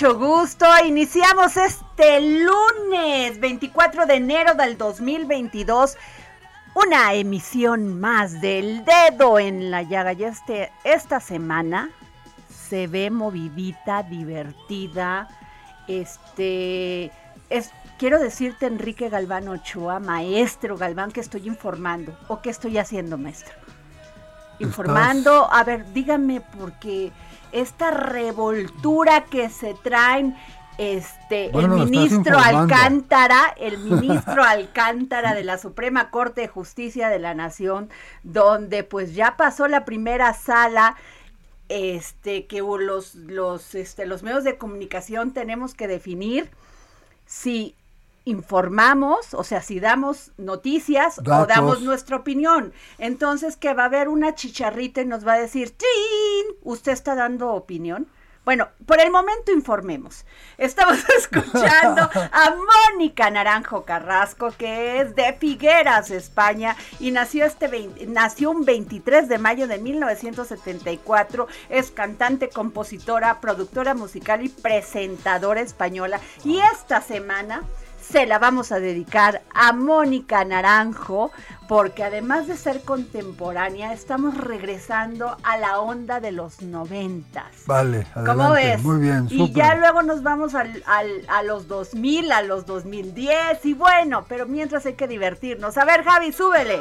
mucho gusto. Iniciamos este lunes 24 de enero del 2022 una emisión más del dedo en la llaga. Y este, esta semana se ve movidita, divertida. Este es, quiero decirte, Enrique Galván Ochoa, maestro Galván, que estoy informando. ¿O qué estoy haciendo, maestro? Informando, a ver, díganme, porque esta revoltura que se traen este Bueno, el ministro. Alcántara, el ministro Alcántara de la Suprema Corte de Justicia de la Nación, donde pues ya pasó la primera sala este que los los este los medios de comunicación tenemos que definir si informamos, o sea, si damos noticias o damos nuestra opinión. Entonces, que va a haber una chicharrita y nos va a decir, ¡Tin! ¿Usted está dando opinión? Bueno, por el momento informemos. Estamos escuchando a Mónica Naranjo Carrasco, que es de Figueras, España, y nació, este vein- nació un 23 de mayo de 1974. Es cantante, compositora, productora musical y presentadora española. Y esta semana se la vamos a dedicar a Mónica Naranjo, porque además de ser contemporánea, estamos regresando a la onda de los noventas. Vale, ¿Cómo adelante. ves? Muy bien, Y ya luego nos vamos al, al- a los 2000, a los 2010, y bueno, pero mientras hay que divertirnos. A ver, Javi, súbele.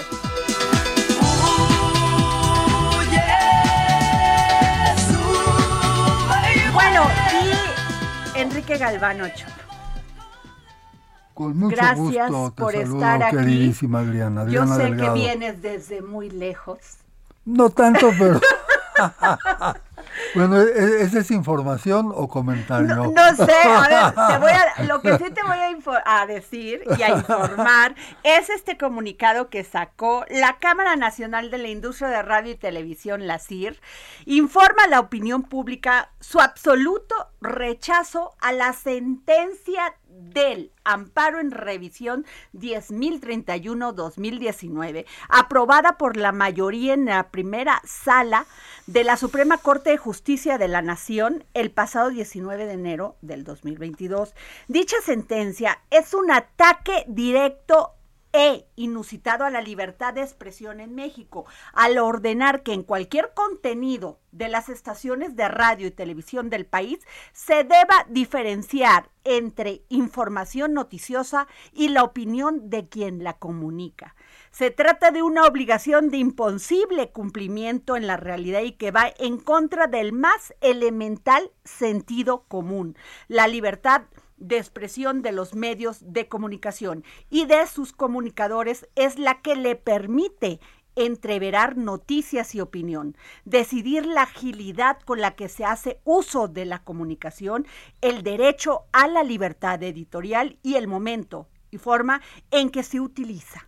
Bueno, y Enrique Galván Ochoa. Con mucho Gracias gusto por saludo, estar aquí. queridísima Adriana. Yo sé Delgado. que vienes desde muy lejos. No tanto, pero... bueno, ¿e- e- ¿esa es información o comentario? No, no sé, a ver, te voy a- lo que sí te voy a, a decir y a informar es este comunicado que sacó la Cámara Nacional de la Industria de Radio y Televisión, la CIR, informa a la opinión pública su absoluto rechazo a la sentencia del amparo en revisión 10.031-2019, aprobada por la mayoría en la primera sala de la Suprema Corte de Justicia de la Nación el pasado 19 de enero del 2022. Dicha sentencia es un ataque directo e inusitado a la libertad de expresión en México, al ordenar que en cualquier contenido de las estaciones de radio y televisión del país se deba diferenciar entre información noticiosa y la opinión de quien la comunica. Se trata de una obligación de imposible cumplimiento en la realidad y que va en contra del más elemental sentido común, la libertad de expresión de los medios de comunicación y de sus comunicadores es la que le permite entreverar noticias y opinión, decidir la agilidad con la que se hace uso de la comunicación, el derecho a la libertad editorial y el momento y forma en que se utiliza.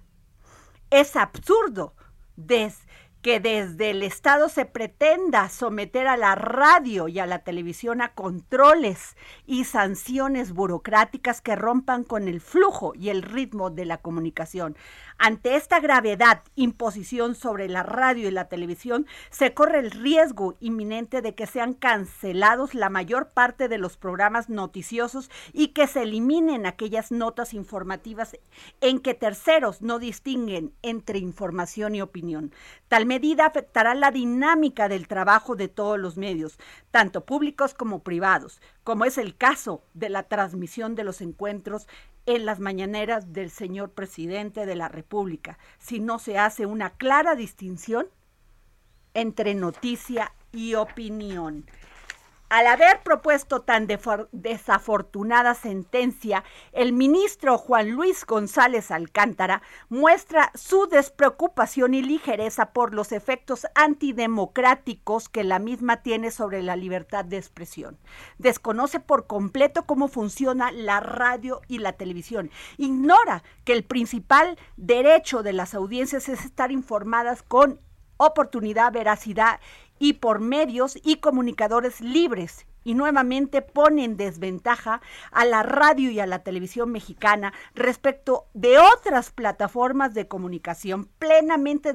Es absurdo des que desde el Estado se pretenda someter a la radio y a la televisión a controles y sanciones burocráticas que rompan con el flujo y el ritmo de la comunicación. Ante esta gravedad imposición sobre la radio y la televisión, se corre el riesgo inminente de que sean cancelados la mayor parte de los programas noticiosos y que se eliminen aquellas notas informativas en que terceros no distinguen entre información y opinión. Tal medida afectará la dinámica del trabajo de todos los medios, tanto públicos como privados, como es el caso de la transmisión de los encuentros en las mañaneras del señor presidente de la República, si no se hace una clara distinción entre noticia y opinión. Al haber propuesto tan desafortunada sentencia, el ministro Juan Luis González Alcántara muestra su despreocupación y ligereza por los efectos antidemocráticos que la misma tiene sobre la libertad de expresión. Desconoce por completo cómo funciona la radio y la televisión. Ignora que el principal derecho de las audiencias es estar informadas con oportunidad, veracidad y por medios y comunicadores libres y nuevamente pone en desventaja a la radio y a la televisión mexicana respecto de otras plataformas de comunicación plenamente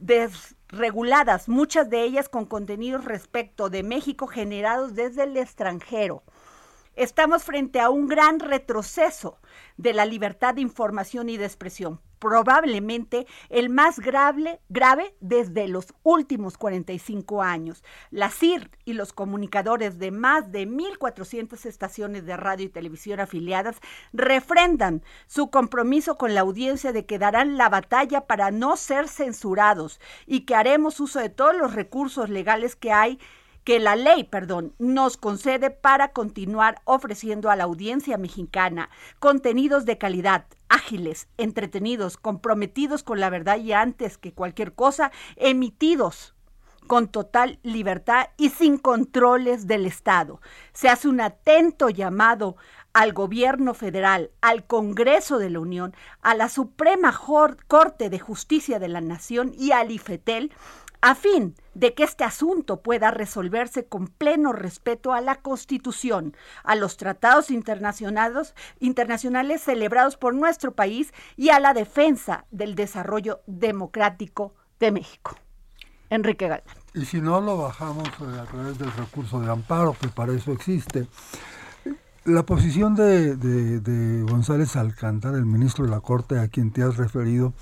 desreguladas, muchas de ellas con contenidos respecto de México generados desde el extranjero. Estamos frente a un gran retroceso de la libertad de información y de expresión probablemente el más grave, desde los últimos 45 años. La CIR y los comunicadores de más de 1.400 estaciones de radio y televisión afiliadas refrendan su compromiso con la audiencia de que darán la batalla para no ser censurados y que haremos uso de todos los recursos legales que hay que la ley, perdón, nos concede para continuar ofreciendo a la audiencia mexicana contenidos de calidad, ágiles, entretenidos, comprometidos con la verdad y antes que cualquier cosa, emitidos con total libertad y sin controles del Estado. Se hace un atento llamado al gobierno federal, al Congreso de la Unión, a la Suprema Corte de Justicia de la Nación y al IFETEL a fin de que este asunto pueda resolverse con pleno respeto a la Constitución, a los tratados internacionales, internacionales celebrados por nuestro país y a la defensa del desarrollo democrático de México. Enrique Galán. Y si no, lo bajamos eh, a través del recurso de amparo, que para eso existe. La posición de, González Alcántara, el ministro de la Corte a quien te has referido,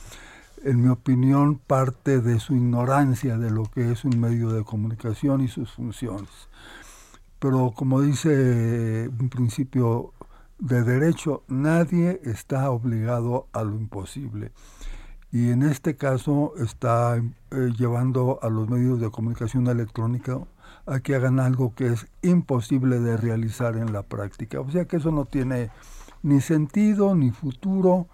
en mi opinión, parte de su ignorancia de lo que es un medio de comunicación y sus funciones. Pero como dice un principio de derecho, nadie está obligado a lo imposible. Y en este caso está eh, llevando a los medios de comunicación electrónica a que hagan algo que es imposible de realizar en la práctica. O sea que eso no tiene ni sentido ni futuro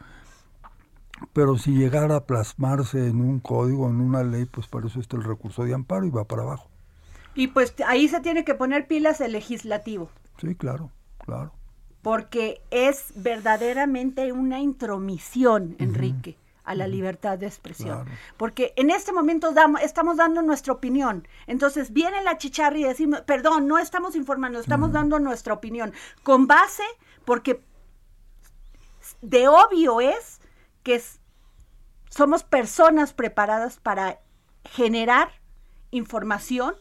pero si llegara a plasmarse en un código, en una ley, pues para eso está el recurso de amparo y va para abajo. Y pues ahí se tiene que poner pilas el legislativo. Sí, claro, claro. Porque es verdaderamente una intromisión, Enrique, a la libertad de expresión. Porque en este momento damos, estamos dando nuestra opinión. Entonces viene la chicharra y decimos, perdón, no estamos informando, estamos dando nuestra opinión. Con base, porque de obvio es que somos personas preparadas para generar información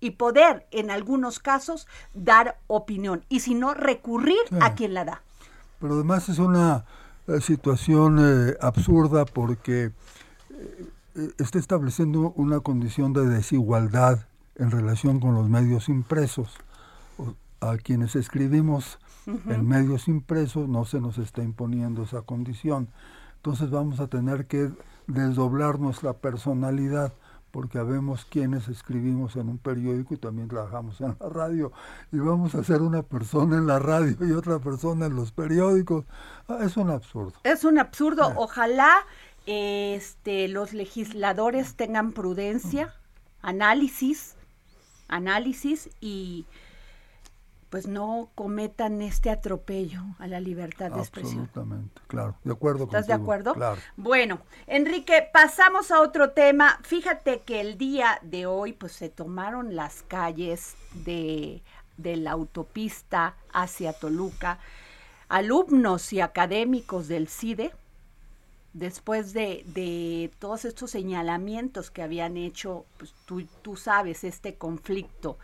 y poder, en algunos casos, dar opinión. Y si no, recurrir a quien la da. Pero además es una situación eh, absurda porque eh, está estableciendo una condición de desigualdad en relación con los medios impresos. A quienes escribimos en medios impresos no se nos está imponiendo esa condición. Entonces vamos a tener que desdoblar nuestra personalidad porque habemos quienes escribimos en un periódico y también trabajamos en la radio y vamos a ser una persona en la radio y otra persona en los periódicos. Ah, es un absurdo. Es un absurdo. Ojalá este, los legisladores tengan prudencia, análisis, análisis y pues no cometan este atropello a la libertad de expresión. Absolutamente, claro. De acuerdo ¿Estás de acuerdo? Claro. Bueno, Enrique, pasamos a otro tema. Fíjate que el día de hoy pues se tomaron las calles de, de la autopista hacia Toluca alumnos y académicos del CIDE después de, de todos estos señalamientos que habían hecho, pues tú, tú sabes, este conflicto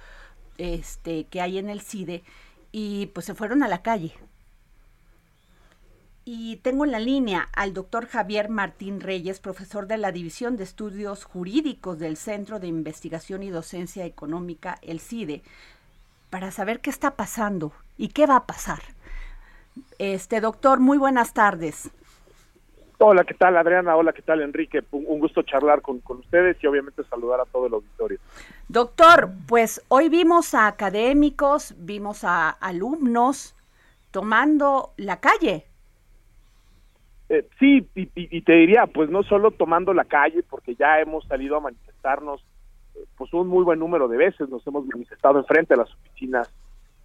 este, que hay en el CIDE, y pues se fueron a la calle. Y tengo en la línea al doctor Javier Martín Reyes, profesor de la División de Estudios Jurídicos del Centro de Investigación y Docencia Económica, el CIDE, para saber qué está pasando y qué va a pasar. Este doctor, muy buenas tardes. Hola, ¿qué tal Adriana? Hola, ¿qué tal Enrique? Un, gusto charlar con, con ustedes y obviamente saludar a todo el auditorio. Doctor, pues hoy vimos a académicos, vimos a alumnos tomando la calle. Eh, sí, y, te diría, pues no solo tomando la calle, porque ya hemos salido a manifestarnos, eh, pues un muy buen número de veces, nos hemos manifestado enfrente de las oficinas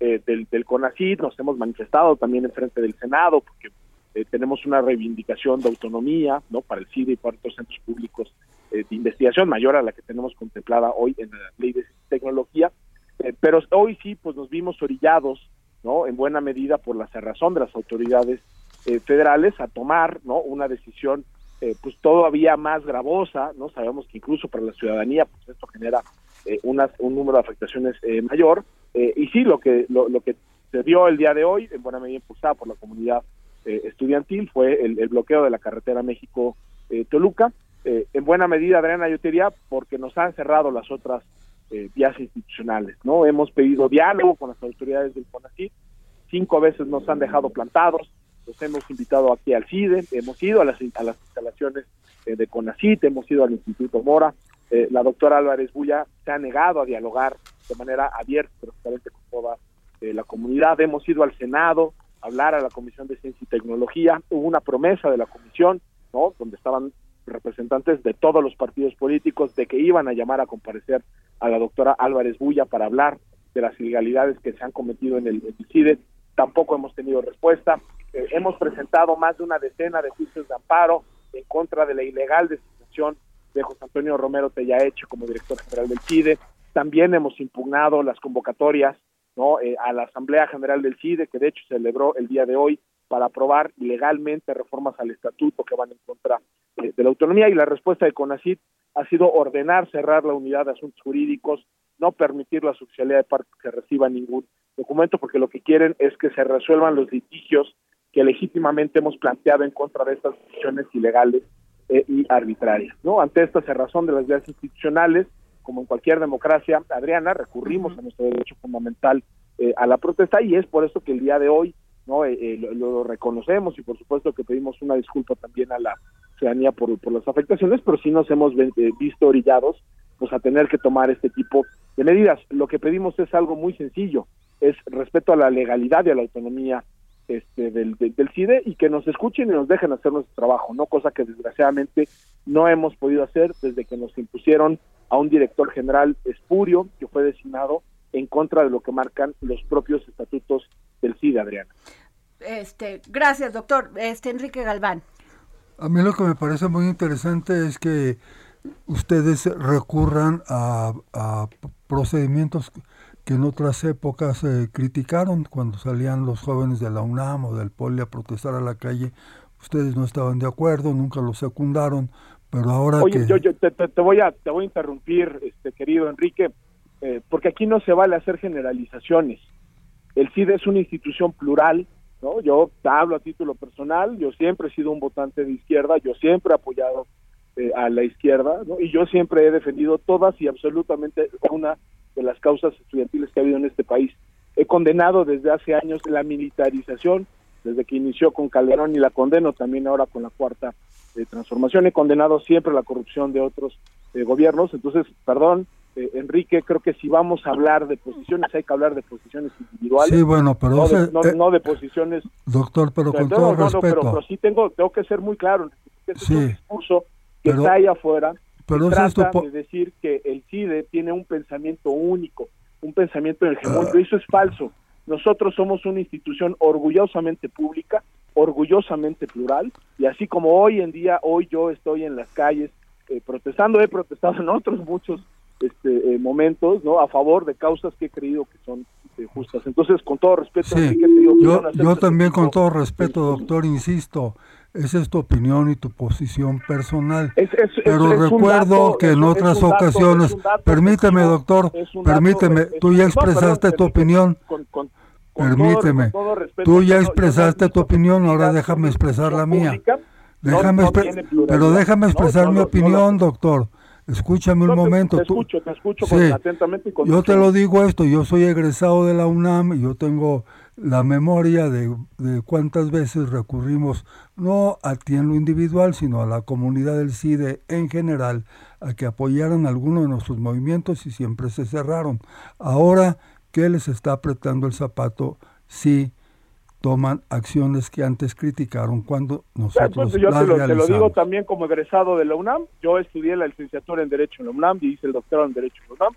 eh, del, del CONACYT, nos hemos manifestado también enfrente del Senado, porque tenemos una reivindicación de autonomía, ¿no? Para el CIDE y para otros centros públicos de investigación mayor a la que tenemos contemplada hoy en la ley de tecnología, Eh, pero hoy sí, pues nos vimos orillados, ¿no? En buena medida por la cerrazón de las autoridades eh, federales a tomar no una decisión eh, pues todavía más gravosa no sabemos que incluso para la ciudadanía pues esto genera eh, unas- un número de afectaciones eh, mayor Eh, y sí lo que lo, lo que se dio el día de hoy en buena medida impulsada por la comunidad eh, estudiantil fue el, bloqueo de la carretera México eh, en buena medida Adriana yo diría porque nos han cerrado las otras eh, vías institucionales no hemos pedido diálogo con las autoridades del CONACYT cinco veces nos han dejado plantados, los hemos invitado aquí al CIDE, hemos ido a las, a las instalaciones eh, de CONACIT, hemos ido al Instituto Mora, eh, la doctora Álvarez Bulla se ha negado a dialogar de manera abierta, transparente con toda eh, la comunidad, hemos ido al Senado a hablar a la Comisión de Ciencia y Tecnología, hubo una promesa de la comisión, ¿no? donde estaban representantes de todos los partidos políticos de que iban a llamar a comparecer a la doctora Álvarez Bulla para hablar de las ilegalidades que se han cometido en el, CIDE, tampoco hemos tenido respuesta. Eh, hemos presentado más de una decena de juicios de amparo en contra de la ilegal designación de José Antonio Romero Tellaeche como director general del CIDE. También hemos impugnado las convocatorias ¿no? Eh, a la Asamblea General del CIDE, que de hecho celebró el día de hoy para aprobar ilegalmente reformas al estatuto que van en contra eh, de la autonomía y la respuesta de CONACIT ha sido ordenar cerrar la unidad de asuntos jurídicos, no permitir la oficialidad de parte que reciba ningún documento, porque lo que quieren es que se resuelvan los litigios que legítimamente hemos planteado en contra de estas decisiones ilegales eh, y arbitrarias. ¿no? Ante esta cerrazón de las vías institucionales, como en cualquier democracia, Adriana, recurrimos a nuestro derecho fundamental eh, a la protesta y es por eso que el día de hoy no Eh, eh, lo, lo reconocemos y por supuesto que pedimos una disculpa también a la ciudadanía por, por las afectaciones, pero sí nos hemos eh, visto orillados pues a tener que tomar este tipo de medidas. Lo que pedimos es algo muy sencillo, es respeto a la legalidad y a la autonomía este, del, del CIDE y que nos escuchen y nos dejen hacer nuestro trabajo, no cosa que desgraciadamente no hemos podido hacer desde que nos impusieron a un director general espurio que fue designado en contra de lo que marcan los propios estatutos del CIDE, Adriana. Este, gracias, doctor. Este Enrique Galván. A mí lo que me parece muy interesante es que ustedes recurran a, a procedimientos que en otras épocas se criticaron cuando salían los jóvenes de la UNAM o del POLI a protestar a la calle. Ustedes no estaban de acuerdo, nunca lo secundaron, pero ahora Oye, que... yo, yo te, te- te voy a te voy a interrumpir, este querido Enrique, eh, porque aquí no se vale hacer generalizaciones. El CIDE es una institución plural ¿no? Yo hablo a título personal, yo siempre he sido un votante de izquierda, yo siempre he apoyado eh, a la izquierda, ¿no? Y yo siempre he defendido todas y absolutamente una de las causas estudiantiles que ha habido en este país. He condenado desde hace años la militarización, desde que inició con Calderón y la condeno también ahora con la cuarta eh, transformación. He condenado siempre la corrupción de otros eh, gobiernos. Entonces, perdón, eh, Enrique, creo que si vamos a hablar de posiciones, hay que hablar de posiciones individuales. Sí, bueno, pero no, de, no- eh, no de posiciones. Doctor, pero con todo no, no, respeto. pero, pero sí tengo, tengo que ser muy claro. que Este es un Sí. discurso que Pero- está ahí afuera. pero que trata po- de decir que el CIDE tiene un pensamiento único, un pensamiento hegemónico. Ah. Eso es falso. Nosotros somos una institución orgullosamente pública, orgullosamente plural, y así como hoy en día, hoy yo estoy en las calles eh, protestando, he protestado en otros muchos este, eh, momentos, ¿no? A favor de causas que he creído que son eh, justas. Entonces, con todo respeto, Sí, digo yo, no yo también con todo respeto, doctor, insisto, esa es tu opinión y tu posición personal. Es- es- Pero es recuerdo dato, que en otras dato, ocasiones, dato permíteme, doctor, permíteme, tú ya no, perdón, expresaste tu opinión, con- con- con permíteme, todo- con todo respeto, tú ya no- expresaste tu opinión, ahora déjame expresar la mía. Déjame expre- pero déjame expresar mi opinión, doctor. Escúchame un te- momento. Te, tú- escucho, te escucho Sí. con- atentamente y con Yo te lo digo esto, yo soy egresado de la UNAM y yo tengo la memoria de, de cuántas veces recurrimos, no a ti en lo individual, sino a la comunidad del CIDE en general, a que apoyaran alguno de nuestros movimientos y siempre se cerraron. Ahora, ¿qué les está apretando el zapato si toman acciones que antes criticaron cuando nosotros pues, yo las te lo, te lo digo realizamos? también como egresado de la UNAM. Yo estudié la licenciatura en Derecho en la UNAM y hice el doctorado en Derecho en la UNAM.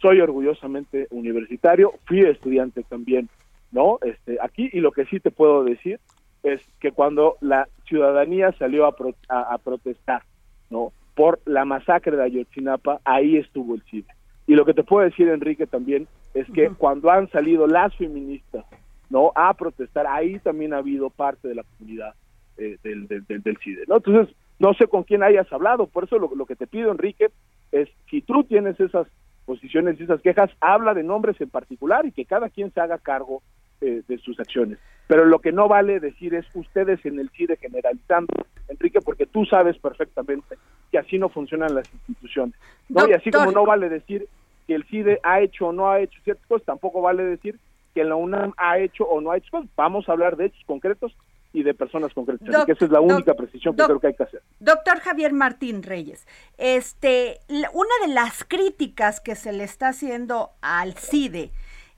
Soy orgullosamente universitario, fui estudiante también, ¿no? Este, aquí, y lo que sí te puedo decir es que cuando la ciudadanía salió a, pro- a, a protestar, ¿no? Por la masacre de Ayotzinapa, ahí estuvo el CIDE. Y lo que te puedo decir, Enrique, también es que cuando han salido las feministas, ¿no? A protestar, ahí también ha habido parte de la comunidad eh, del, del, del, del CIDE, ¿no? Entonces, no sé con quién hayas hablado, por eso lo, lo que te pido, Enrique, es si tú tienes esas posiciones y esas quejas, habla de nombres en particular y que cada quien se haga cargo eh, de sus acciones. Pero lo que no vale decir es ustedes en el CIDE generalizando, Enrique, porque tú sabes perfectamente que así no funcionan las instituciones. ¿no? Y así como no vale decir que el CIDE ha hecho o no ha hecho ciertas cosas, tampoco vale decir que la UNAM ha hecho o no ha hecho cosas. Vamos a hablar de hechos concretos y de personas concretas. Doc- Enrique. esa es la doc- única precisión que doc- creo que hay que hacer. Doctor Javier Martín Reyes, este, la- una de las críticas que se le está haciendo al CIDE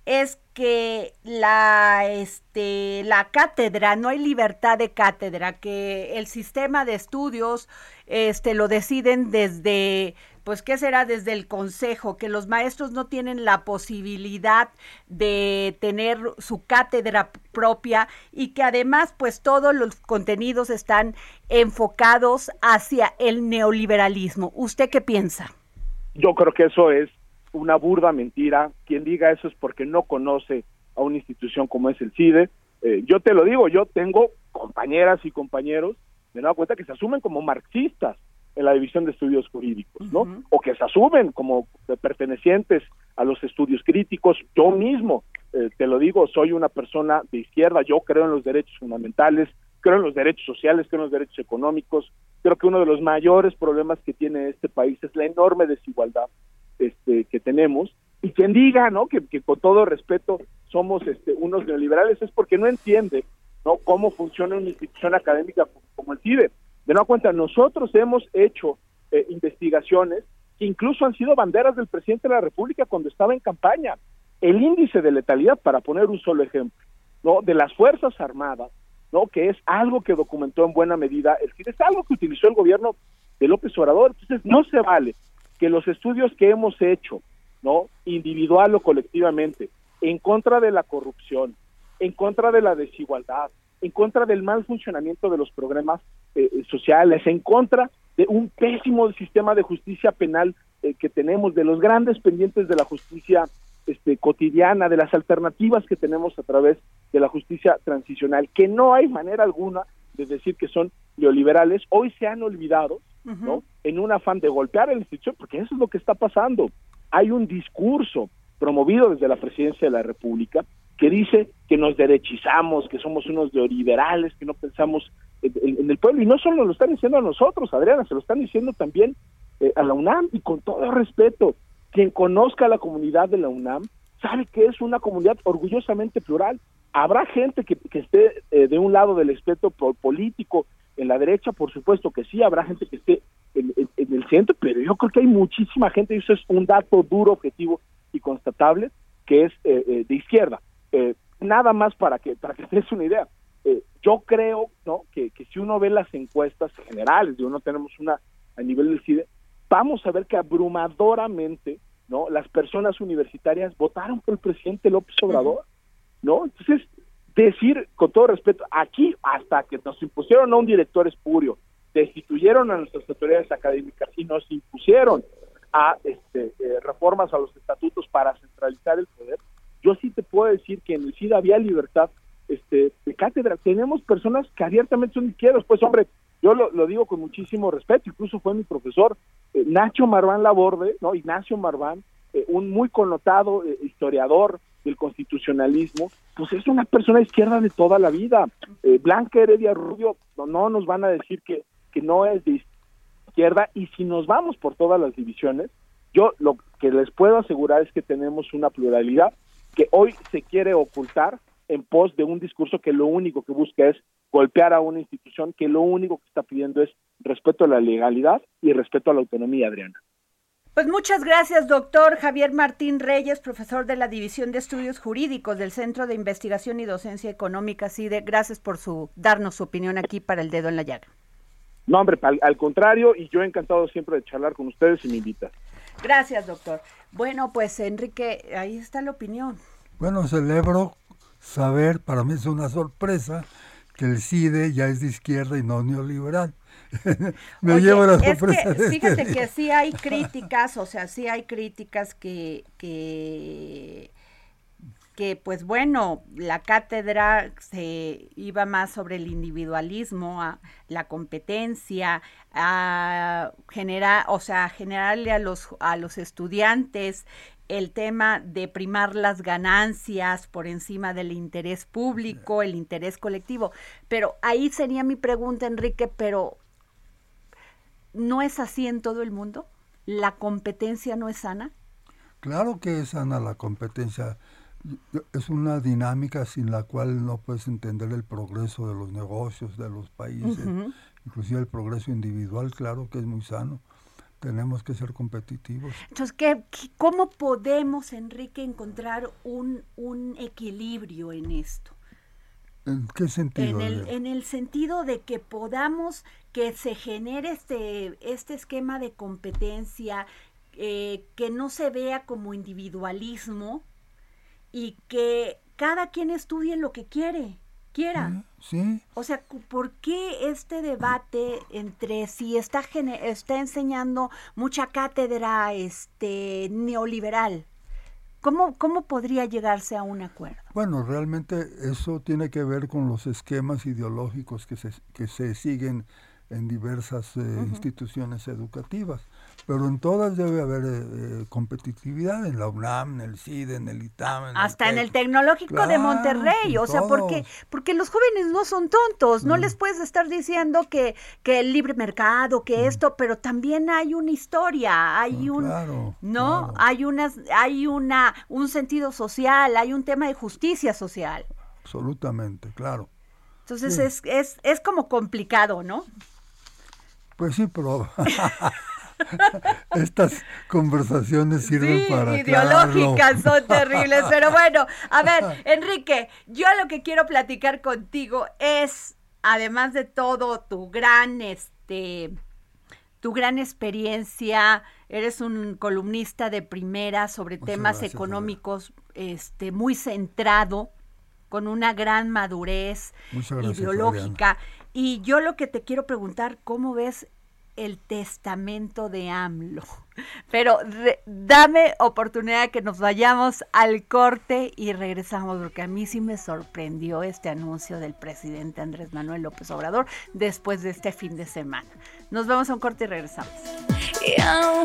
es que la, este, la cátedra, no hay libertad de cátedra, que el sistema de estudios este, lo deciden desde, pues, ¿qué será? Desde el consejo, que los maestros no tienen la posibilidad de tener su cátedra propia y que además, pues, todos los contenidos están enfocados hacia el neoliberalismo. ¿Usted qué piensa? Yo creo que eso es una burda mentira. Quien diga eso es porque no conoce a una institución como es el CIDE. Eh, yo te lo digo, yo tengo compañeras y compañeros, me he dado cuenta que se asumen como marxistas en la división de estudios jurídicos, ¿no? O que se asumen como pertenecientes a los estudios críticos. Yo mismo, eh, te lo digo, soy una persona de izquierda, yo creo en los derechos fundamentales, creo en los derechos sociales, creo en los derechos económicos. Creo que uno de los mayores problemas que tiene este país es la enorme desigualdad este, que tenemos. Y quien diga, ¿no? Que, que con todo respeto somos este, unos neoliberales es porque no entiende, ¿no? Cómo funciona una institución académica como, como el CIDE. De no cuenta, nosotros hemos hecho eh, investigaciones que incluso han sido banderas del presidente de la República cuando estaba en campaña. El índice de letalidad, para poner un solo ejemplo, ¿no? De las Fuerzas Armadas, ¿no? Que es algo que documentó en buena medida el CIDE, es algo que utilizó el gobierno de López Obrador. Entonces, no se vale que los estudios que hemos hecho, ¿no? Individual o colectivamente, en contra de la corrupción, en contra de la desigualdad, en contra del mal funcionamiento de los programas eh, eh, sociales, en contra de un pésimo sistema de justicia penal eh, que tenemos, de los grandes pendientes de la justicia este, cotidiana, de las alternativas que tenemos a través de la justicia transicional, que no hay manera alguna de decir que son neoliberales, hoy se han olvidado, ¿no? En un afán de golpear la institución, porque eso es lo que está pasando. Hay un discurso promovido desde la presidencia de la República que dice que nos derechizamos, que somos unos neoliberales, que no pensamos en, el pueblo. Y no solo lo están diciendo a nosotros, Adriana, se lo están diciendo también eh, a la UNAM y con todo respeto. Quien conozca la comunidad de la UNAM sabe que es una comunidad orgullosamente plural. Habrá gente que, esté eh, de un lado del espectro político, en la derecha, por supuesto que sí, habrá gente que esté en, el centro, pero yo creo que hay muchísima gente, y eso es un dato duro, objetivo y constatable, que es eh, de izquierda. Nada más para que para que te des una idea. yo creo no que, que si uno ve las encuestas generales, de uno tenemos una a nivel del CIDE, vamos a ver que abrumadoramente, ¿no? Las personas universitarias votaron por el presidente López Obrador, ¿no? Entonces, decir con todo respeto, aquí hasta que nos impusieron a un director espurio, destituyeron a nuestras autoridades académicas y nos impusieron a este, eh, reformas a los estatutos para centralizar el poder, yo sí te puedo decir que en el CIDA había libertad este, de cátedra. Tenemos personas que abiertamente son izquierdas, pues hombre, yo lo, digo con muchísimo respeto, incluso fue mi profesor eh, Nacho Marván Laborde, ¿no? Ignacio Marván, eh, un muy connotado eh, historiador del constitucionalismo, pues es una persona izquierda de toda la vida. Blanca Heredia Rubio no, no nos van a decir que, que no es de izquierda y si nos vamos por todas las divisiones, yo lo que les puedo asegurar es que tenemos una pluralidad que hoy se quiere ocultar en pos de un discurso que lo único que busca es golpear a una institución que lo único que está pidiendo es respeto a la legalidad y respeto a la autonomía, Adriana. Pues muchas gracias, doctor Javier Martín Reyes, profesor de la División de Estudios Jurídicos del Centro de Investigación y Docencia Económica, CIDE. Gracias por su darnos su opinión aquí para el dedo en la llaga. No, hombre, al, contrario, y yo he encantado siempre de charlar con ustedes y me invitan. Gracias, doctor. Bueno, pues Enrique, ahí está la opinión. Bueno, celebro saber, para mí es una sorpresa, que el CIDE ya es de izquierda y no neoliberal. Me llevo la sorpresa. que, fíjate que sí hay críticas, o sea, sí hay críticas que, que, que, pues bueno, la cátedra se iba más sobre el individualismo, a la competencia, a generar, o sea, generarle a los, a los estudiantes el tema de primar las ganancias por encima del interés público, el interés colectivo. Pero ahí sería mi pregunta, Enrique, pero ¿no es así en todo el mundo? ¿La competencia no es sana? Claro que es sana la competencia. Es una dinámica sin la cual no puedes entender el progreso de los negocios, de los países, inclusive el progreso individual, claro que es muy sano tenemos que ser competitivos. Entonces, ¿qué, cómo podemos, Enrique, encontrar un, equilibrio en esto? ¿En qué sentido? En el, en el, sentido de que podamos, que se genere este, este esquema de competencia, eh, que no se vea como individualismo y que cada quien estudie lo que quiere quiera. Sí. O sea, ¿por qué este debate entre si está, está enseñando mucha cátedra este, neoliberal? ¿Cómo, ¿Cómo podría llegarse a un acuerdo? Bueno, realmente eso tiene que ver con los esquemas ideológicos que se, que se siguen en diversas eh, instituciones educativas pero en todas debe haber eh, eh, competitividad, en la UNAM, en el CIDE, en el ITAM. Hasta en el Tecnológico de Monterrey, o sea, porque, porque los jóvenes no son tontos, no mm. les puedes estar diciendo que, que el libre mercado, que mm. esto, pero también hay una historia, hay un, ¿no? Hay unas, hay una, un sentido social, hay un tema de justicia social. Absolutamente, claro. Entonces es, es, es como complicado, ¿no? Pues sí, pero Estas conversaciones sirven para ideológicas son terribles, pero bueno, a ver, Enrique, yo lo que quiero platicar contigo es además de todo tu gran este tu gran experiencia, eres un columnista de primera sobre temas económicos este muy centrado con una gran madurez ideológica. Y yo lo que te quiero preguntar, ¿cómo ves el testamento de AMLO. Pero dame oportunidad que nos vayamos al corte y regresamos, porque a mí sí me sorprendió este anuncio del presidente Andrés Manuel López Obrador después de este fin de semana. Nos vemos a un corte y regresamos. Y aún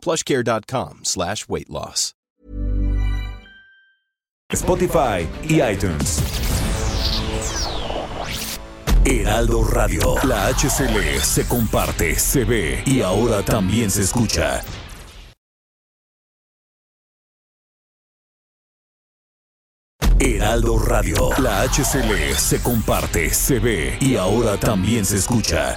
plushcare.com slash weight loss. Spotify y iTunes. Heraldo Radio. La HCL se comparte, se ve y ahora también se escucha. Heraldo Radio. La HCL se comparte, se ve y ahora también se escucha.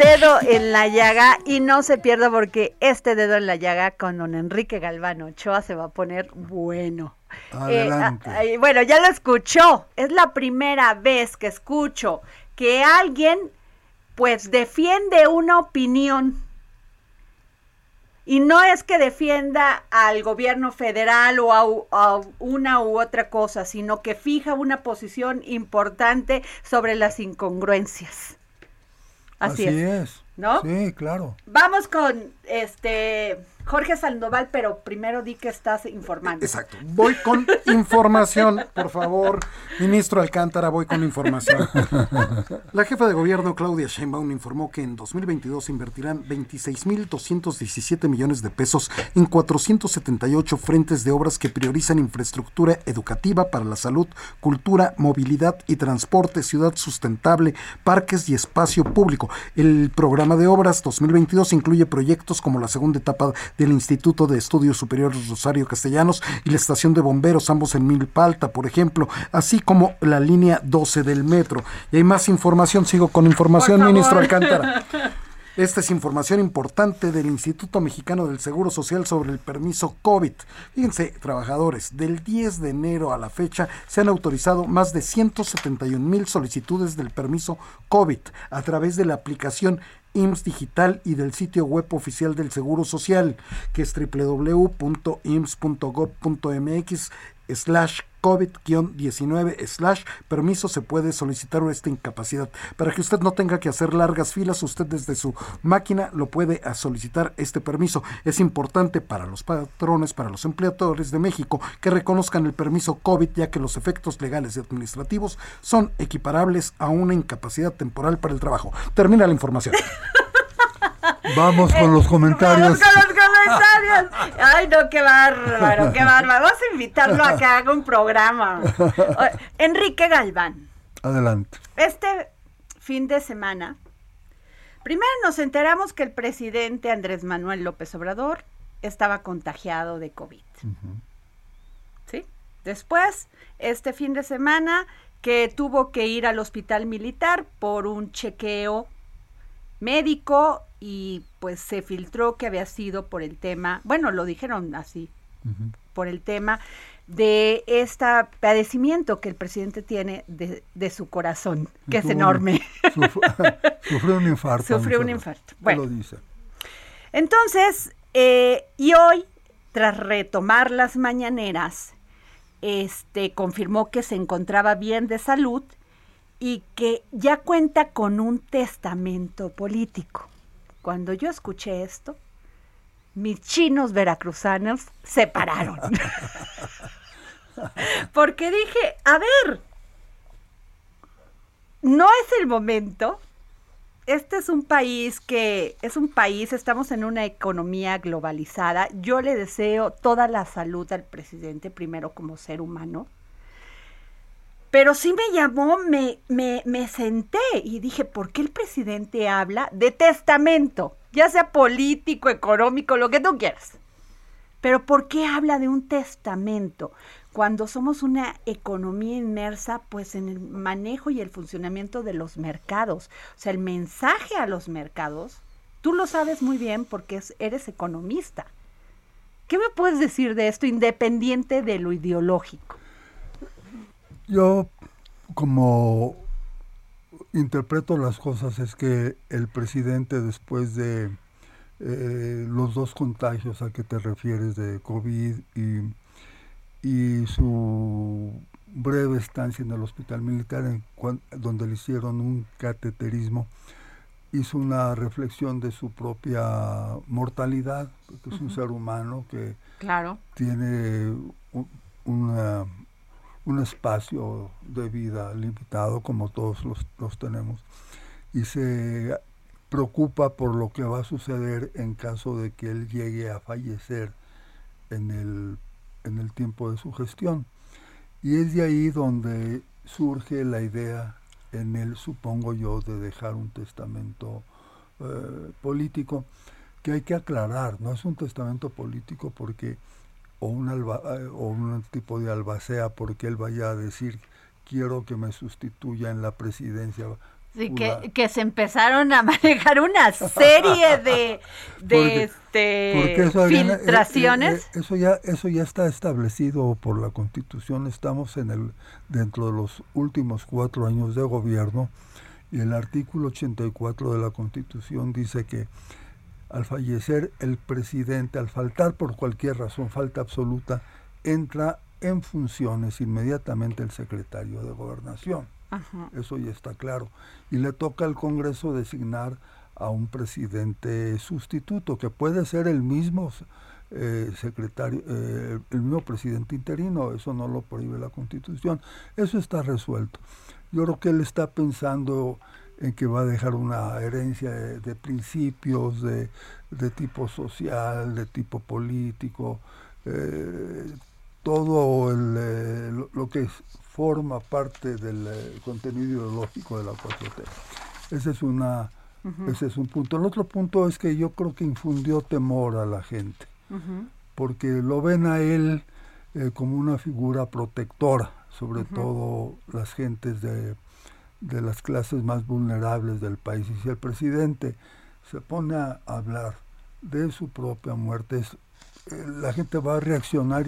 Dedo en la llaga y no se pierda porque este dedo en la llaga con don Enrique Galván Ochoa se va a poner bueno. Adelante. Eh, a- ay, bueno, ya lo escuchó. Es la primera vez que escucho que alguien pues defiende una opinión. Y no es que defienda al gobierno federal o a una u otra cosa, sino que fija una posición importante sobre las incongruencias. Así, es. ¿no? Sí, claro. Vamos con este Jorge Sandoval, pero primero di que estás informando. Exacto. Voy con información, por favor. Ministro Alcántara, voy con información. La jefa de gobierno, Claudia Sheinbaum, informó que en 2022 se invertirán 26.217 millones de pesos en 478 frentes de obras que priorizan infraestructura educativa para la salud, cultura, movilidad y transporte, ciudad sustentable, parques y espacio público. El programa de obras 2022 incluye proyectos como la segunda etapa del Instituto de Estudios Superiores Rosario Castellanos y la estación de bomberos, ambos en Milpalta, por ejemplo, así como la línea 12 del metro. Y hay más información, sigo con información, ministro Alcántara. Esta es información importante del Instituto Mexicano del Seguro Social sobre el permiso COVID. Fíjense, trabajadores, del 10 de enero a la fecha se han autorizado más de 171 mil solicitudes del permiso COVID a través de la aplicación IMSS Digital y del sitio web oficial del Seguro Social, que es www.ims.gov.mx slash COVID-19 slash permiso se puede solicitar esta incapacidad. Para que usted no tenga que hacer largas filas, usted desde su máquina lo puede solicitar este permiso. Es importante para los patrones, para los empleadores de México que reconozcan el permiso COVID, ya que los efectos legales y administrativos son equiparables a una incapacidad temporal para el trabajo. Termina la información. Vamos con los comentarios. Vamos con los comentarios. Ay, no, qué bárbaro, qué bárbaro. Vamos a invitarlo a que haga un programa. Enrique Galván, Adelante. este fin de semana, primero nos enteramos que el presidente Andrés Manuel López Obrador estaba contagiado de COVID. ¿Sí? Después, este fin de semana, que tuvo que ir al hospital militar por un chequeo médico y pues se filtró que había sido por el tema, bueno, lo dijeron así, por el tema de este padecimiento que el presidente tiene de, de su corazón, que es un- enorme. suf- sufrió un infarto. Sufrió un infarto. Bueno. lo dice. Entonces, eh, y hoy, tras retomar las mañaneras, este confirmó que se encontraba bien de salud y que ya cuenta con un testamento político. Cuando yo escuché esto, mis chinos veracruzanos se pararon. Porque dije, a ver, no es el momento este es un país que es un país, estamos en una economía globalizada. Yo le deseo toda la salud al presidente, primero como ser humano. Pero sí me llamó, me, me, me senté y dije, ¿por qué el presidente habla de testamento? Ya sea político, económico, lo que tú quieras. Pero ¿por qué habla de un testamento? Cuando somos una economía inmersa, pues en el manejo y el funcionamiento de los mercados. O sea, el mensaje a los mercados, tú lo sabes muy bien porque es- eres economista. ¿Qué me puedes decir de esto independiente de lo ideológico? Yo, como interpreto las cosas, es que el presidente, después de eh, los dos contagios a que te refieres de COVID y, y su breve estancia en el hospital militar, en cuan- donde le hicieron un cateterismo, hizo una reflexión de su propia mortalidad, porque es un ser humano que Claro. tiene un, una- un espacio de vida limitado como todos los, tenemos y se preocupa por lo que va a suceder en caso de que él llegue a fallecer en el, en el tiempo de su gestión. Y es de ahí donde surge la idea en él, supongo yo, de dejar un testamento eh, político que hay que aclarar, no es un testamento político porque o un alba- eh, o un tipo de albacea porque él vaya a decir quiero que me sustituya en la presidencia. Sí, que, que se empezaron a manejar una serie de, de Porque- este, porque eso, Adriana, eh, filtraciones. eh, eh, eso ya eso ya está establecido por la Constitución. Estamos en el dentro de los últimos cuatro años de gobierno y el artículo 84 de la Constitución dice que al fallecer el presidente, al faltar por cualquier razón, falta absoluta, entra en funciones inmediatamente el secretario de gobernación. Ajá. Eso ya está claro. Y le toca al Congreso designar a un presidente sustituto, que puede ser el mismo eh, secretario, eh, el mismo presidente interino, eso no lo prohíbe la Constitución. Eso está resuelto. Yo creo que él está pensando en que va a dejar una herencia de, de principios, de, de tipo social, de tipo político, eh, todo el, eh, lo, que es- forma parte del eh, contenido ideológico de la 4T. Ese es, una, ese es un punto. El otro punto es que yo creo que infundió temor a la gente, porque lo ven a él como una figura protectora, sobre todo las gentes de, de las clases más vulnerables del país. Y si el presidente se pone a hablar de su propia muerte, es- eh, la gente va a reaccionar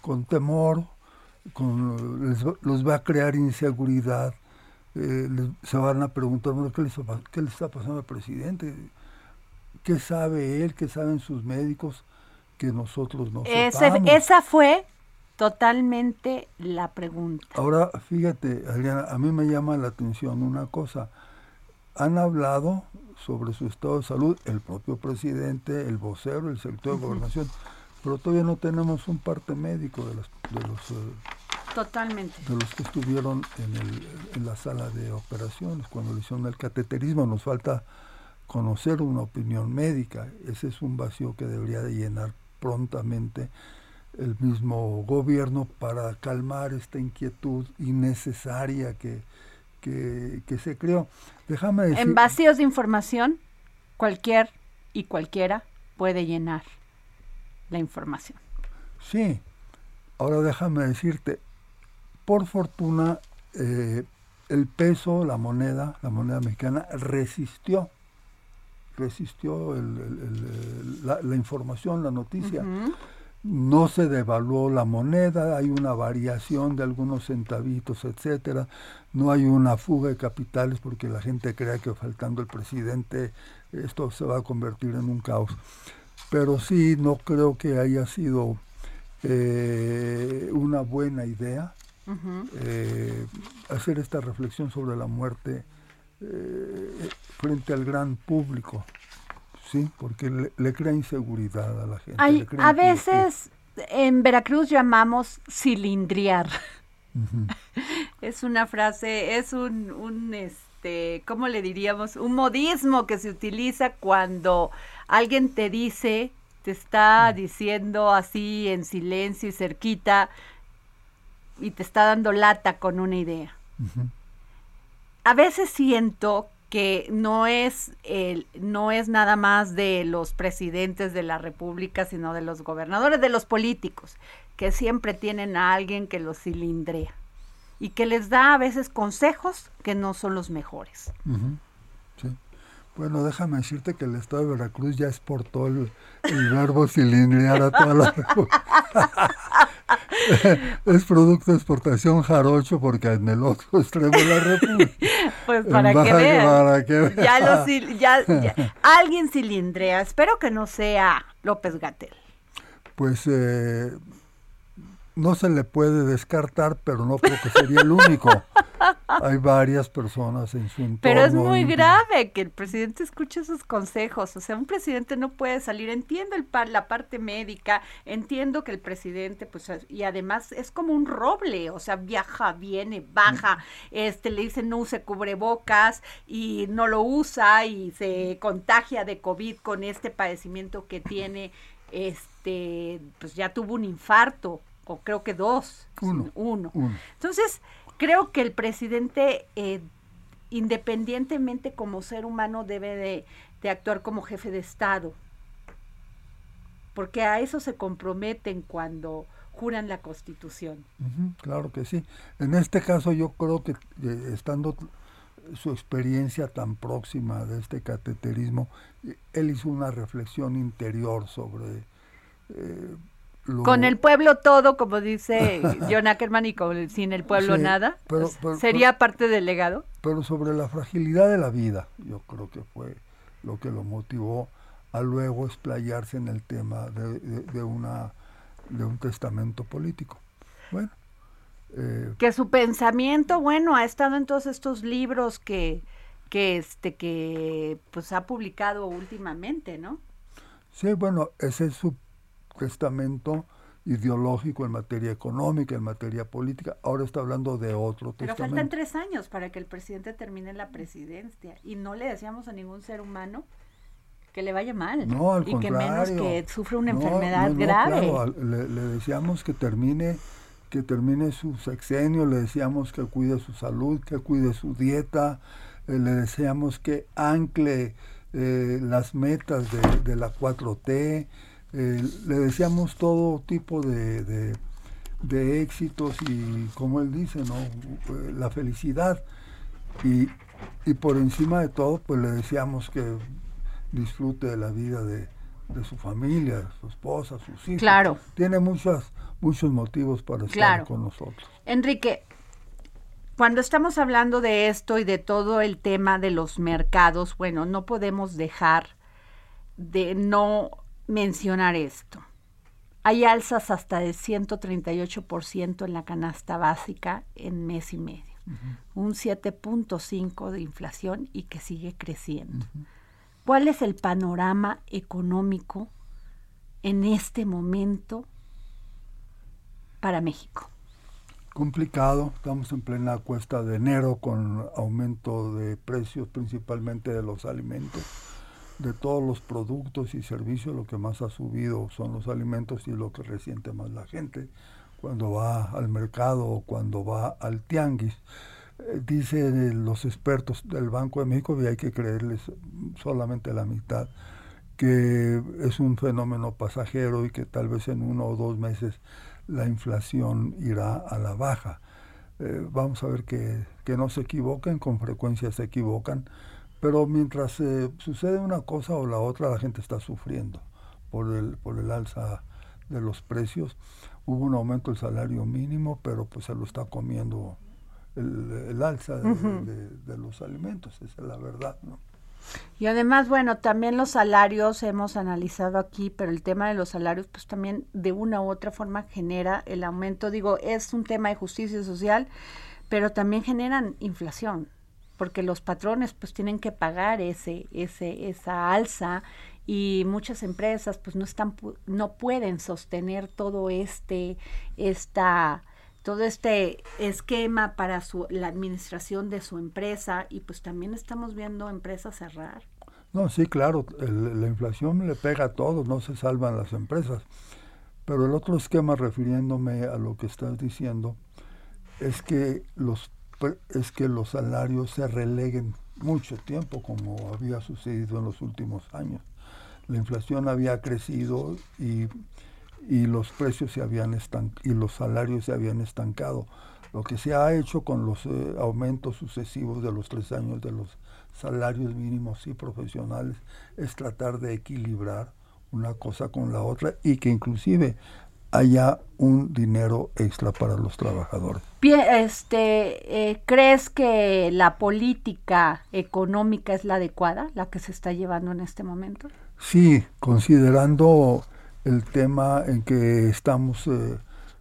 con temor, con, les va- los va a crear inseguridad, eh, les- se van a preguntar, bueno, ¿qué, les, ¿qué le está pasando al presidente? ¿Qué sabe él? ¿Qué saben sus médicos que nosotros no Ese- esa fue totalmente la pregunta. Ahora, fíjate, Adriana, a mí me llama la atención una cosa. Han hablado sobre su estado de salud el propio presidente, el vocero, el secretario de gobernación, pero todavía no tenemos un parte médico de, las- de los, eh, Totalmente. de los que estuvieron en, el- en la sala de operaciones cuando le hicieron el cateterismo. Nos falta conocer una opinión médica. Ese es un vacío que debería de llenar prontamente el mismo gobierno para calmar esta inquietud innecesaria que, que, que se creó. Déjame decir... En vacíos de información, cualquier y cualquiera puede llenar la información. Sí, ahora déjame decirte, por fortuna eh, el peso, la moneda, la moneda mexicana resistió, resistió el- el- el- el- la, la información, la noticia. No se devaluó la moneda, hay una variación de algunos centavitos, etcétera. No hay una fuga de capitales porque la gente crea que faltando el presidente esto se va a convertir en un caos. Pero sí, no creo que haya sido eh, una buena idea eh, hacer esta reflexión sobre la muerte eh, frente al gran público. Sí, porque le, le crea inseguridad a la gente. Hay, a veces en Veracruz llamamos cilindriar. Es una frase, es un, un, este, ¿cómo le diríamos? Un modismo que se utiliza cuando alguien te dice, te está diciendo así en silencio y cerquita y te está dando lata con una idea. A veces siento que no es el, no es nada más de los presidentes de la república, sino de los gobernadores, de los políticos, que siempre tienen a alguien que los cilindrea y que les da a veces consejos que no son los mejores. Bueno, déjame decirte que el estado de Veracruz ya exportó el, el verbo cilindriar a toda la República. es producto de exportación jarocho porque en el otro extremo de la República. Pues para que vean. para que vean. Ya lo cil- ya- ya- alguien cilindrea. Espero que no sea López Gatel. Pues eh, no se le puede descartar, pero no creo que sería el único. Hay varias personas en su entorno. Pero es muy grave que el presidente escuche sus consejos. O sea, un presidente no puede salir. Entiendo el par- la parte médica, entiendo que el presidente, pues, es- y además es como un roble. O sea, viaja, viene, baja. Este, le dicen no use cubrebocas y no lo usa y se contagia de COVID con este padecimiento que tiene. Este, pues ya tuvo un infarto, o creo que dos. Uno. Uno. Uno. Entonces, creo que el presidente, eh, independientemente como ser humano, debe de, de actuar como jefe de Estado. Porque a eso se comprometen cuando juran la Constitución. Claro que sí. En este caso yo creo que eh, estando su experiencia tan próxima de este cateterismo, eh, él hizo una reflexión interior sobre eh, lo- Con el pueblo todo, como dice John Ackerman, y con, sin el pueblo Sí, nada, pero- pues, pero- sería parte del legado. pero sobre la fragilidad de la vida, yo creo que fue lo que lo motivó a luego explayarse en el tema de, de- de una de un testamento político. Bueno, eh, que su pensamiento, bueno, ha estado en todos estos libros que, que este, que pues ha publicado últimamente, ¿no? Sí, bueno, ese es su testamento ideológico en materia económica, en materia política. Ahora está hablando de otro Pero testamento. faltan tres años para que el presidente termine la presidencia y no le deseamos a ningún ser humano que le vaya mal No, al y contrario. que menos que sufra una No, enfermedad no, grave. claro, le, le deseamos que termine que termine su sexenio, le deseamos que cuide su salud, que cuide su dieta, eh, le deseamos que ancle eh, las metas de, de la 4T, eh, le deseamos todo tipo de, de- de éxitos y, como él dice, ¿no? Eh, la felicidad. Y, y por encima de todo, pues le deseamos que disfrute de la vida de, de su familia, su esposa, sus hijos. Claro. Tiene muchas, muchos motivos para estar Claro. con nosotros. Enrique, cuando estamos hablando de esto y de todo el tema de los mercados, bueno, no podemos dejar de no mencionar esto. Hay alzas hasta de 138% en la canasta básica en mes y medio. Un 7.5 de inflación y que sigue creciendo. ¿Cuál es el panorama económico en este momento para México? Complicado, estamos en plena cuesta de enero con aumento de precios principalmente de los alimentos. De todos los productos y servicios, lo que más ha subido son los alimentos y lo que resiente más la gente cuando va al mercado o cuando va al tianguis. Eh, dicen los expertos del Banco de México, y hay que creerles solamente la mitad, que es un fenómeno pasajero y que tal vez en uno o dos meses la inflación irá a la baja. Eh, vamos a ver que, que no se equivoquen, con frecuencia se equivocan, pero mientras eh, sucede una cosa o la otra, la gente está sufriendo por el, por el alza de los precios. Hubo un aumento del salario mínimo, pero pues se lo está comiendo el, el alza de, de- de los alimentos, esa es la verdad, ¿no? Y además, bueno, también los salarios hemos analizado aquí, pero el tema de los salarios, pues también de una u otra forma genera el aumento. Digo, es un tema de justicia social, pero también generan inflación, porque los patrones pues tienen que pagar ese, ese, esa alza y muchas empresas pues no están, no pueden sostener todo este, esta todo este esquema para su, la administración de su empresa y pues también estamos viendo empresas cerrar. No, sí, claro, la inflación le pega a todos, no se salvan las empresas. Pero el otro esquema, refiriéndome a lo que estás diciendo, es que los es que los salarios se releguen mucho tiempo, como había sucedido en los últimos años. La inflación había crecido y, y los precios se habían y los salarios se habían estancado. Lo que se ha hecho con los eh, aumentos sucesivos de los tres años de los salarios mínimos y profesionales es tratar de equilibrar una cosa con la otra y que inclusive haya un dinero extra para los trabajadores. Este, eh, ¿Crees que la política económica es la adecuada, la que se está llevando en este momento? Sí, considerando el tema en que estamos, eh,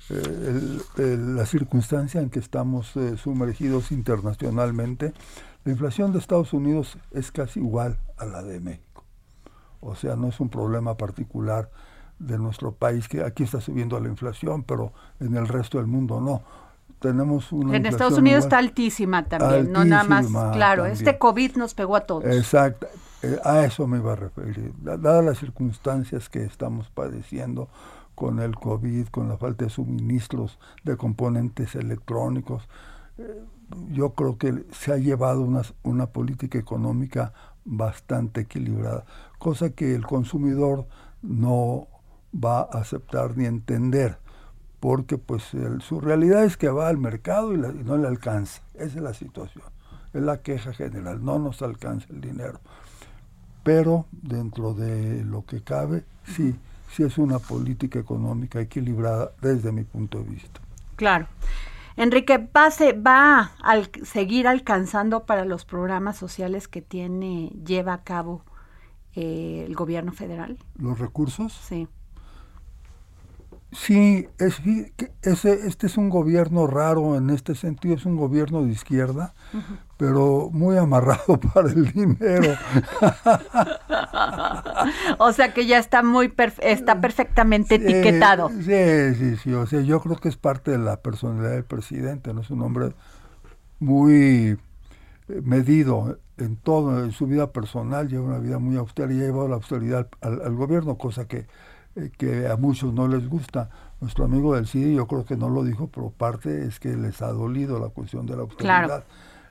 eh, el- el- la circunstancia en que estamos eh, sumergidos internacionalmente, la inflación de Estados Unidos es casi igual a la de México. O sea, no es un problema particular de nuestro país, que aquí está subiendo la inflación, pero en el resto del mundo no. Tenemos una En Estados Unidos igual- está altísima también, no nada más, claro, también. este COVID nos pegó a todos. Exacto, eh, a eso me iba a referir. Da- Dadas las circunstancias que estamos padeciendo con el COVID, con la falta de suministros de componentes electrónicos, eh, yo creo que se ha llevado una, una política económica bastante equilibrada, cosa que el consumidor no va a aceptar ni entender, porque pues el- su realidad es que va al mercado y, la- y no le alcanza. Esa es la situación. Es la queja general, no nos alcanza el dinero. Pero dentro de lo que cabe, sí, sí es una política económica equilibrada desde mi punto de vista. Claro. Enrique, Pase va a al- seguir alcanzando para los programas sociales que tiene, lleva a cabo eh, el gobierno federal. ¿Los recursos? Sí. Sí, es, ese, este es un gobierno raro en este sentido, es un gobierno de izquierda, pero muy amarrado para el dinero. o sea que ya está muy perf- está perfectamente Sí, etiquetado. Sí, sí, sí. O sea, yo creo que es parte de la personalidad del presidente, ¿no? Es un hombre muy eh, medido en todo, en su vida personal, lleva una vida muy austera y ha llevado la austeridad al, al gobierno, cosa que, eh, que a muchos no les gusta. Nuestro amigo del CIDI yo creo que no lo dijo, pero parte es que les ha dolido la cuestión de la austeridad Claro.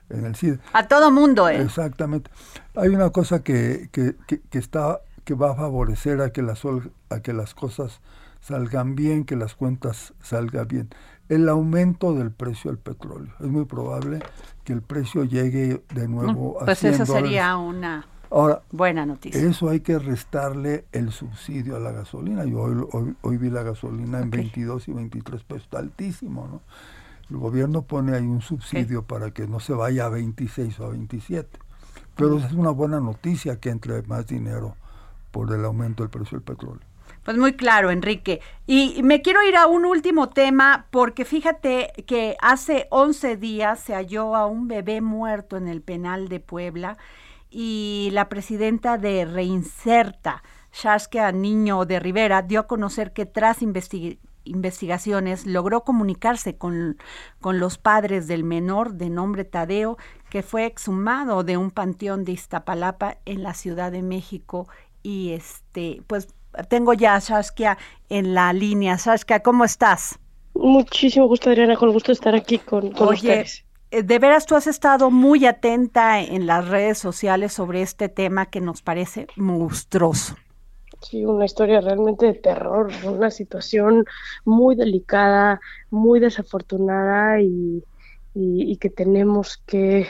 en el CIDI. A todo mundo, ¿eh? Exactamente. Hay una cosa que, que, que- que está que va a favorecer a que las a que las cosas salgan bien, que las cuentas salgan bien. El aumento del precio del petróleo. Es muy probable que el precio llegue de nuevo a Pues 100 eso dólares. sería una Ahora, buena noticia. eso hay que restarle el subsidio a la gasolina. Yo hoy, hoy, hoy vi la gasolina en Ok. 22 y 23 pesos, está altísimo, ¿no? El gobierno pone ahí un subsidio para que no se vaya a 26 o a 27. Pero es una buena noticia que entre más dinero por el aumento del precio del petróleo. Pues muy claro, Enrique. Y me quiero ir a un último tema porque fíjate que hace 11 días se halló a un bebé muerto en el penal de Puebla y la presidenta de Reinserta, Shaskia Niño de Rivera, dio a conocer que tras investi- investigaciones logró comunicarse con, con los padres del menor de nombre Tadeo, que fue exhumado de un panteón de Iztapalapa en la Ciudad de México. Y este, pues tengo ya a Saskia en la línea. Saskia, ¿cómo estás? Muchísimo gusto, Adriana, con gusto estar aquí con, con Oye, ustedes. Eh, de veras tú has estado muy atenta en las redes sociales sobre este tema que nos parece monstruoso. Sí, una historia realmente de terror, una situación muy delicada, muy desafortunada y, y- y que tenemos que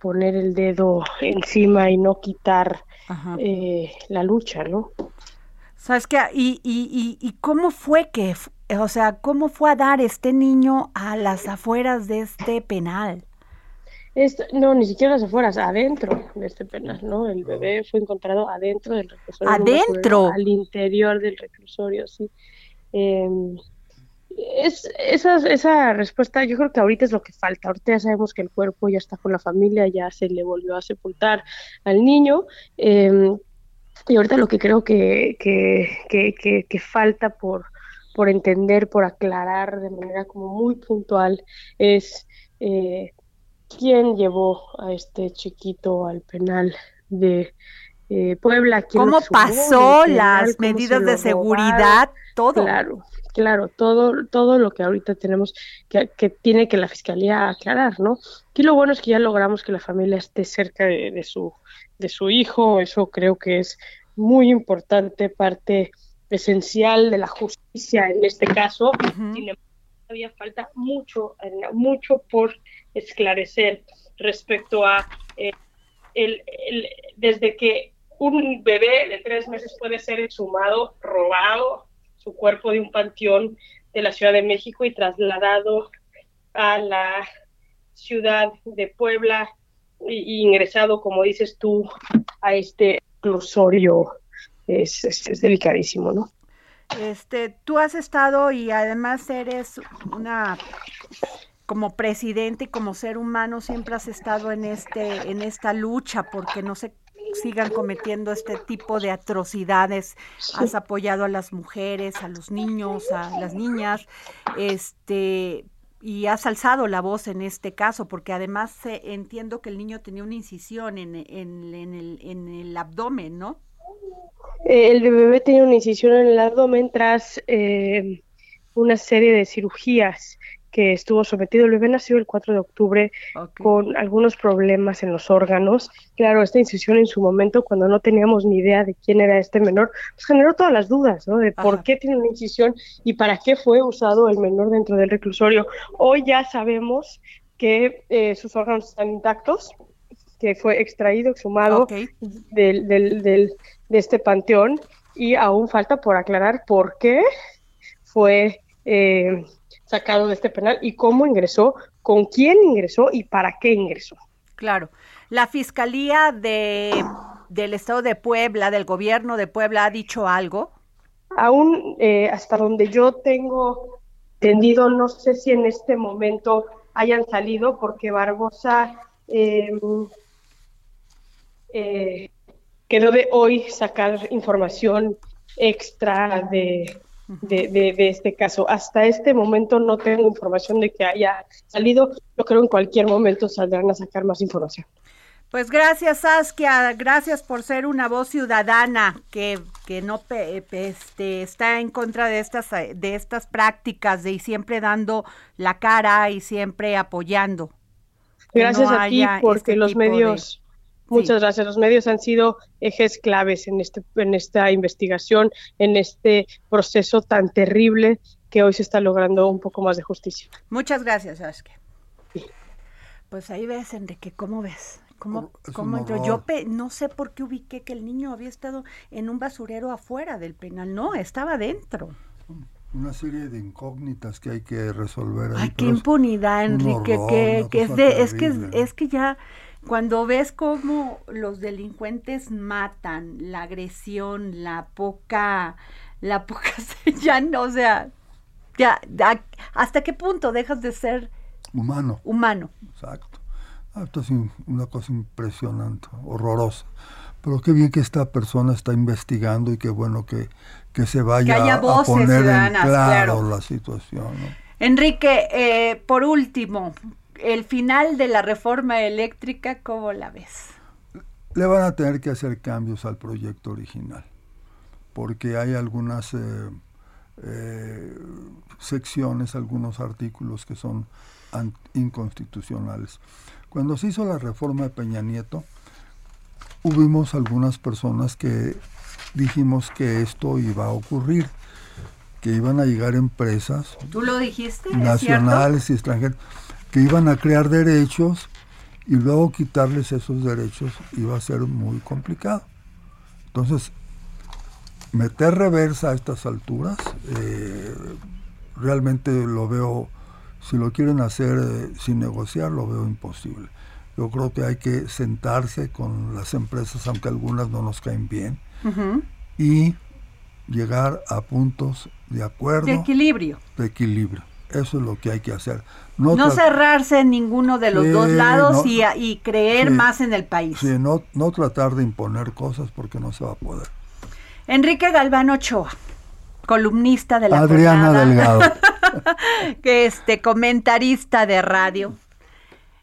poner el dedo encima y no quitar eh, la lucha, ¿no? ¿Sabes qué? ¿Y, y, y, y cómo fue que, o sea, cómo fue a dar este niño a las afueras de este penal? Esto- no, ni siquiera las afueras, adentro de este penal, ¿no? El bebé fue encontrado adentro del reclusorio. ¿Adentro? Al interior del reclusorio, sí. Eh, es, esa, esa respuesta yo creo que ahorita es lo que falta. Ahorita ya sabemos que el cuerpo ya está con la familia, ya se le volvió a sepultar al niño. eh, y ahorita lo que creo que, que, que, que, que falta por, por entender, por aclarar de manera como muy puntual es eh, quién llevó a este chiquito al penal de eh, Puebla. ¿Cómo pasó penal, las cómo medidas de seguridad? Todo. Claro, claro, todo, todo lo que ahorita tenemos que, que tiene que la fiscalía aclarar, ¿no? Aquí lo bueno es que ya logramos que la familia esté cerca de, de su, de su hijo, eso creo que es muy importante, parte esencial de la justicia en este caso. Sin embargo, todavía falta mucho, mucho por esclarecer respecto a eh, el, el- desde que un bebé de tres meses puede ser exhumado, robado su cuerpo de un panteón de la Ciudad de México y trasladado a la ciudad de Puebla y, y ingresado, como dices tú, a este reclusorio. Es, es, es delicadísimo, ¿no? Este, tú has estado y además eres una como presidente y como ser humano siempre has estado en este en esta lucha porque no se sigan cometiendo este tipo de atrocidades. Has apoyado a las mujeres, a los niños, a las niñas, este y has alzado la voz en este caso porque además eh, entiendo que el niño tenía una incisión en, en, en el, en el abdomen, ¿no? Eh, el bebé tenía una incisión en el abdomen tras eh, una serie de cirugías que estuvo sometido. El bebé nació el 4 de octubre con algunos problemas en los órganos. Claro, esta incisión en su momento, cuando no teníamos ni idea de quién era este menor, pues generó todas las dudas, ¿no? De por qué tiene una incisión y para qué fue usado el menor dentro del reclusorio. Hoy ya sabemos que eh, sus órganos están intactos, que fue extraído, exhumado del, del, del, de este panteón y aún falta por aclarar por qué fue eh, sacado de este penal y cómo ingresó, con quién ingresó y para qué ingresó. Claro. La Fiscalía de, del Estado de Puebla, del Gobierno de Puebla, ha dicho algo. Aún eh, hasta donde yo tengo entendido, no sé si en este momento hayan salido porque Barbosa eh, eh, quedó de hoy sacar información extra de, de, de, de, este caso. Hasta este momento no tengo información de que haya salido. Yo creo en cualquier momento saldrán a sacar más información. Pues gracias, Saskia. Gracias por ser una voz ciudadana que, que no pe, pe, este, está en contra de estas, de estas prácticas de y siempre dando la cara y siempre apoyando. Gracias no a ti porque este los medios... Muchas sí. gracias. Los medios han sido ejes claves en, este, en esta investigación, en este proceso tan terrible que hoy se está logrando un poco más de justicia. Muchas gracias, Saskia. Sí. Pues ahí ves, Enrique, ¿cómo ves? ¿Cómo, cómo yo, yo pe, no sé por qué ubiqué que el niño había estado en un basurero afuera del penal. No, estaba dentro. Una serie de incógnitas que hay que resolver. Ay, qué impunidad, Enrique, horror, que, que es de, es que es que ya cuando ves cómo los delincuentes matan, la agresión, la poca, la poca, ya no, o sea, ya, ¿hasta qué punto dejas de ser humano? Humano. Exacto. Esto es una cosa impresionante, horrorosa. Pero qué bien que esta persona está investigando y qué bueno que, que se vaya que a poner en claro, claro, la situación. ¿no? Enrique, eh, por último, el final de la reforma eléctrica, ¿cómo la ves? Le van a tener que hacer cambios al proyecto original, porque hay algunas eh, eh, secciones, algunos artículos que son inconstitucionales. Cuando se hizo la reforma de Peña Nieto, hubimos algunas personas que dijimos que esto iba a ocurrir, que iban a llegar empresas ¿Tú lo dijiste? nacionales y extranjeras que iban a crear derechos y luego quitarles esos derechos iba a ser muy complicado. Entonces, meter reversa a estas alturas, eh, realmente lo veo, si lo quieren hacer eh, sin negociar, lo veo imposible. Yo creo que hay que sentarse con las empresas, aunque algunas no nos caen bien, y llegar a puntos de acuerdo, De equilibrio. de equilibrio. Eso es lo que hay que hacer. No, cerrarse en ninguno de los Sí, dos lados no. y, y creer Sí. más en el país. sí, no, no tratar de imponer cosas porque no se va a poder. Enrique Galván Ochoa, columnista de la Adriana jornada, Delgado. que este comentarista de radio,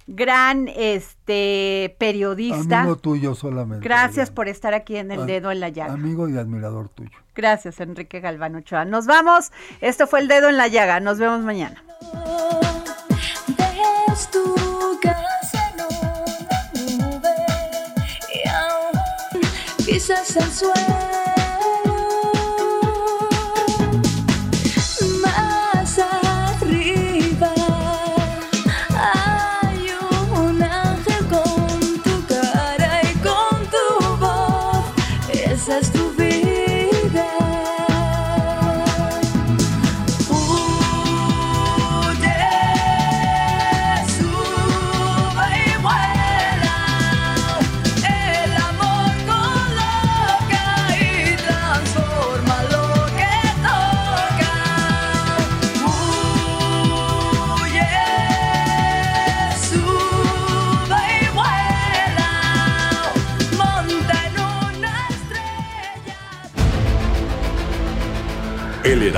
gran este periodista. Amigo tuyo solamente. Gracias por estar aquí en el Am- dedo en la llaga. Amigo y admirador tuyo. Gracias, Enrique Galván Ochoa. Nos vamos. Esto fue el dedo en la llaga. Nos vemos mañana. Pisas el suelo.